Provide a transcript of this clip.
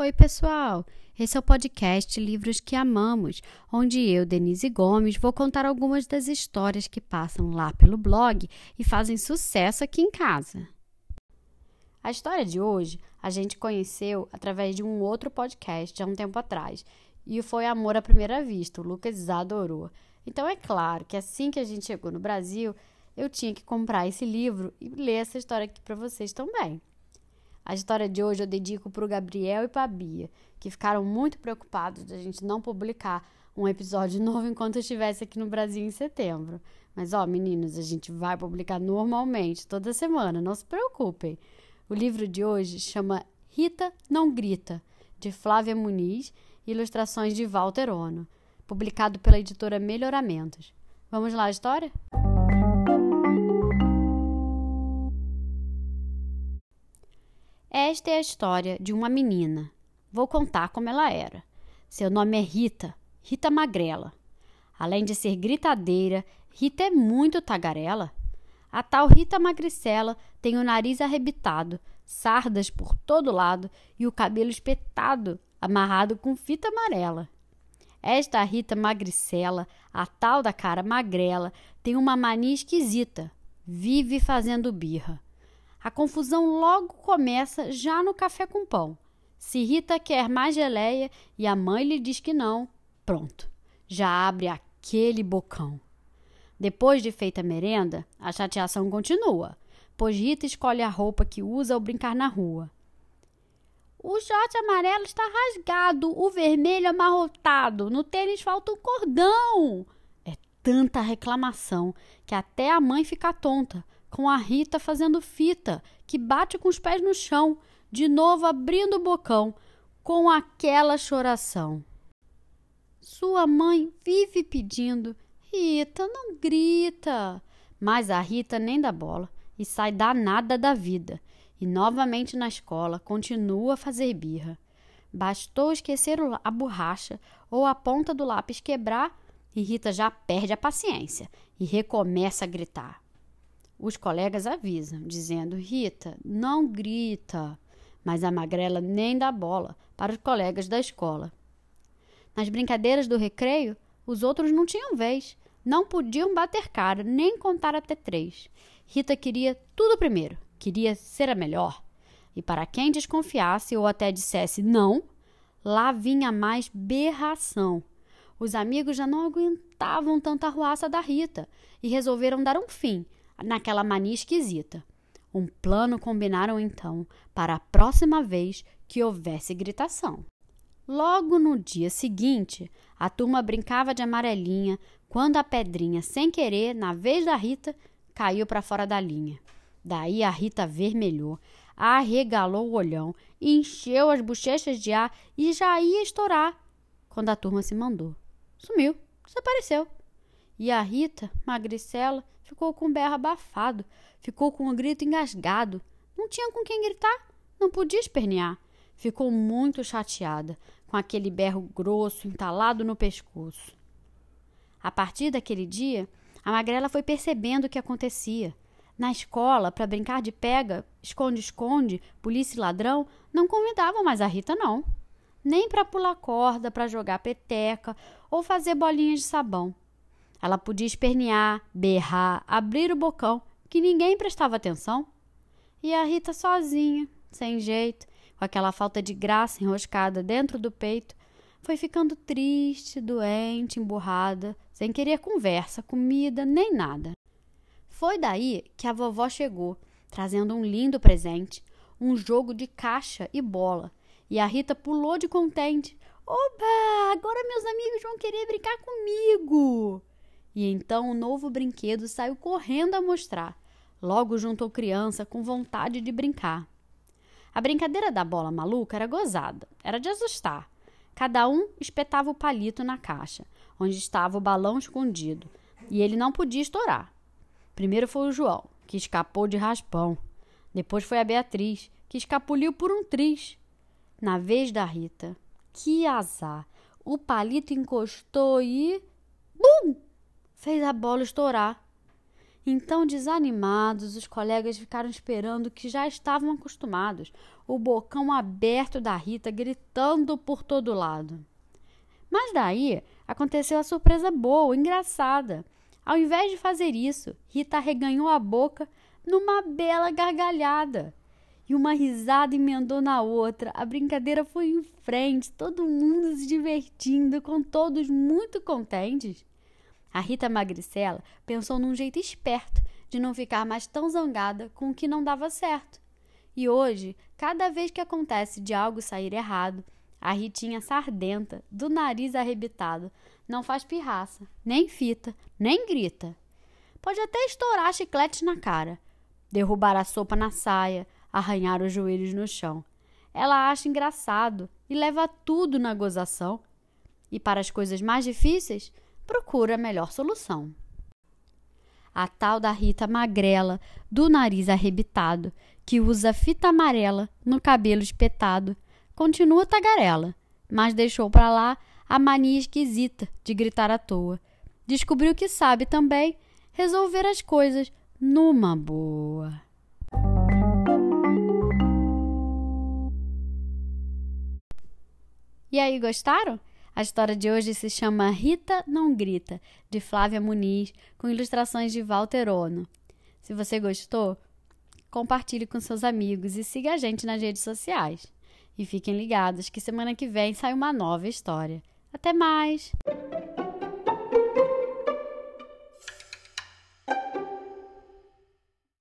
Oi, pessoal! Esse é o podcast Livros que Amamos, onde eu, Denise Gomes, vou contar algumas das histórias que passam lá pelo blog e fazem sucesso aqui em casa. A história de hoje a gente conheceu através de um outro podcast há um tempo atrás, e foi Amor à Primeira Vista, o Lucas adorou. Então é claro que assim que a gente chegou no Brasil, eu tinha que comprar esse livro e ler essa história aqui para vocês também. A história de hoje eu dedico para o Gabriel e para a Bia, que ficaram muito preocupados da gente não publicar um episódio novo enquanto eu estivesse aqui no Brasil em setembro. Mas, ó, meninos, a gente vai publicar normalmente, toda semana, não se preocupem. O livro de hoje chama Rita Não Grita, de Flávia Muniz, ilustrações de Walter Ono, publicado pela editora Melhoramentos. Vamos lá a história? Esta é a história de uma menina. Vou contar como ela era. Seu nome é Rita, Rita Magrela. Além de ser gritadeira, Rita é muito tagarela. A tal Rita Magricela tem o nariz arrebitado, sardas por todo lado e o cabelo espetado, amarrado com fita amarela. Esta Rita Magricela, a tal da cara magrela, tem uma mania esquisita. Vive fazendo birra. A confusão logo começa já no café com pão. Se Rita quer mais geleia e a mãe lhe diz que não, pronto, já abre aquele bocão. Depois de feita a merenda, a chateação continua, pois Rita escolhe a roupa que usa ao brincar na rua. O short amarelo está rasgado, o vermelho amarrotado, no tênis falta o cordão. É tanta reclamação que até a mãe fica tonta, com a Rita fazendo fita, que bate com os pés no chão, de novo abrindo o bocão, com aquela choração. Sua mãe vive pedindo: Rita, não grita. Mas a Rita nem dá bola e sai danada da vida. E novamente na escola continua a fazer birra. Bastou esquecer a borracha ou a ponta do lápis quebrar e Rita já perde a paciência e recomeça a gritar. Os colegas avisam, dizendo: Rita, não grita. Mas a magrela nem dá bola para os colegas da escola. Nas brincadeiras do recreio, os outros não tinham vez. Não podiam bater cara, nem contar até três. Rita queria tudo primeiro, queria ser a melhor. E para quem desconfiasse ou até dissesse não, lá vinha mais berração. Os amigos já não aguentavam tanta arruaça da Rita e resolveram dar um fim naquela mania esquisita. Um plano combinaram então para a próxima vez que houvesse gritação. Logo no dia seguinte, a turma brincava de amarelinha quando a pedrinha, sem querer, na vez da Rita, caiu para fora da linha. Daí a Rita vermelhou, arregalou o olhão, encheu as bochechas de ar e já ia estourar quando a turma se mandou. Sumiu, desapareceu. E a Rita, magricela, ficou com um berro abafado, ficou com um grito engasgado. Não tinha com quem gritar, não podia espernear. Ficou muito chateada, com aquele berro grosso entalado no pescoço. A partir daquele dia, a magrela foi percebendo o que acontecia. Na escola, para brincar de pega, esconde-esconde, polícia e ladrão, não convidavam mais a Rita, não. Nem para pular corda, para jogar peteca ou fazer bolinhas de sabão. Ela podia espernear, berrar, abrir o bocão, que ninguém prestava atenção. E a Rita sozinha, sem jeito, com aquela falta de graça enroscada dentro do peito, foi ficando triste, doente, emburrada, sem querer conversa, comida, nem nada. Foi daí que a vovó chegou, trazendo um lindo presente, um jogo de caixa e bola. E a Rita pulou de contente. Oba! Agora meus amigos vão querer brincar comigo! E então o novo brinquedo saiu correndo a mostrar. Logo juntou criança com vontade de brincar. A brincadeira da bola maluca era gozada, era de assustar. Cada um espetava o palito na caixa, onde estava o balão escondido, e ele não podia estourar. Primeiro foi o João, que escapou de raspão. Depois foi a Beatriz, que escapuliu por um triz. Na vez da Rita, que azar! O palito encostou e. Bum! Fez a bola estourar. Então, desanimados, os colegas ficaram esperando o que já estavam acostumados, o bocão aberto da Rita gritando por todo lado. Mas daí aconteceu a surpresa boa, engraçada. Ao invés de fazer isso, Rita reganhou a boca numa bela gargalhada. E uma risada emendou na outra. A brincadeira foi em frente, todo mundo se divertindo, com todos muito contentes. A Rita Magricela pensou num jeito esperto de não ficar mais tão zangada com o que não dava certo. E hoje, cada vez que acontece de algo sair errado, a Ritinha sardenta, do nariz arrebitado, não faz pirraça, nem fita, nem grita. Pode até estourar chiclete na cara, derrubar a sopa na saia, arranhar os joelhos no chão. Ela acha engraçado e leva tudo na gozação. E para as coisas mais difíceis, procura a melhor solução. A tal da Rita magrela, do nariz arrebitado, que usa fita amarela no cabelo espetado, continua tagarela, mas deixou para lá a mania esquisita de gritar à toa. Descobriu que sabe também resolver as coisas numa boa. E aí, gostaram? A história de hoje se chama Rita Não Grita, de Flávia Muniz, com ilustrações de Walter Ono. Se você gostou, compartilhe com seus amigos e siga a gente nas redes sociais. E fiquem ligados que semana que vem sai uma nova história. Até mais!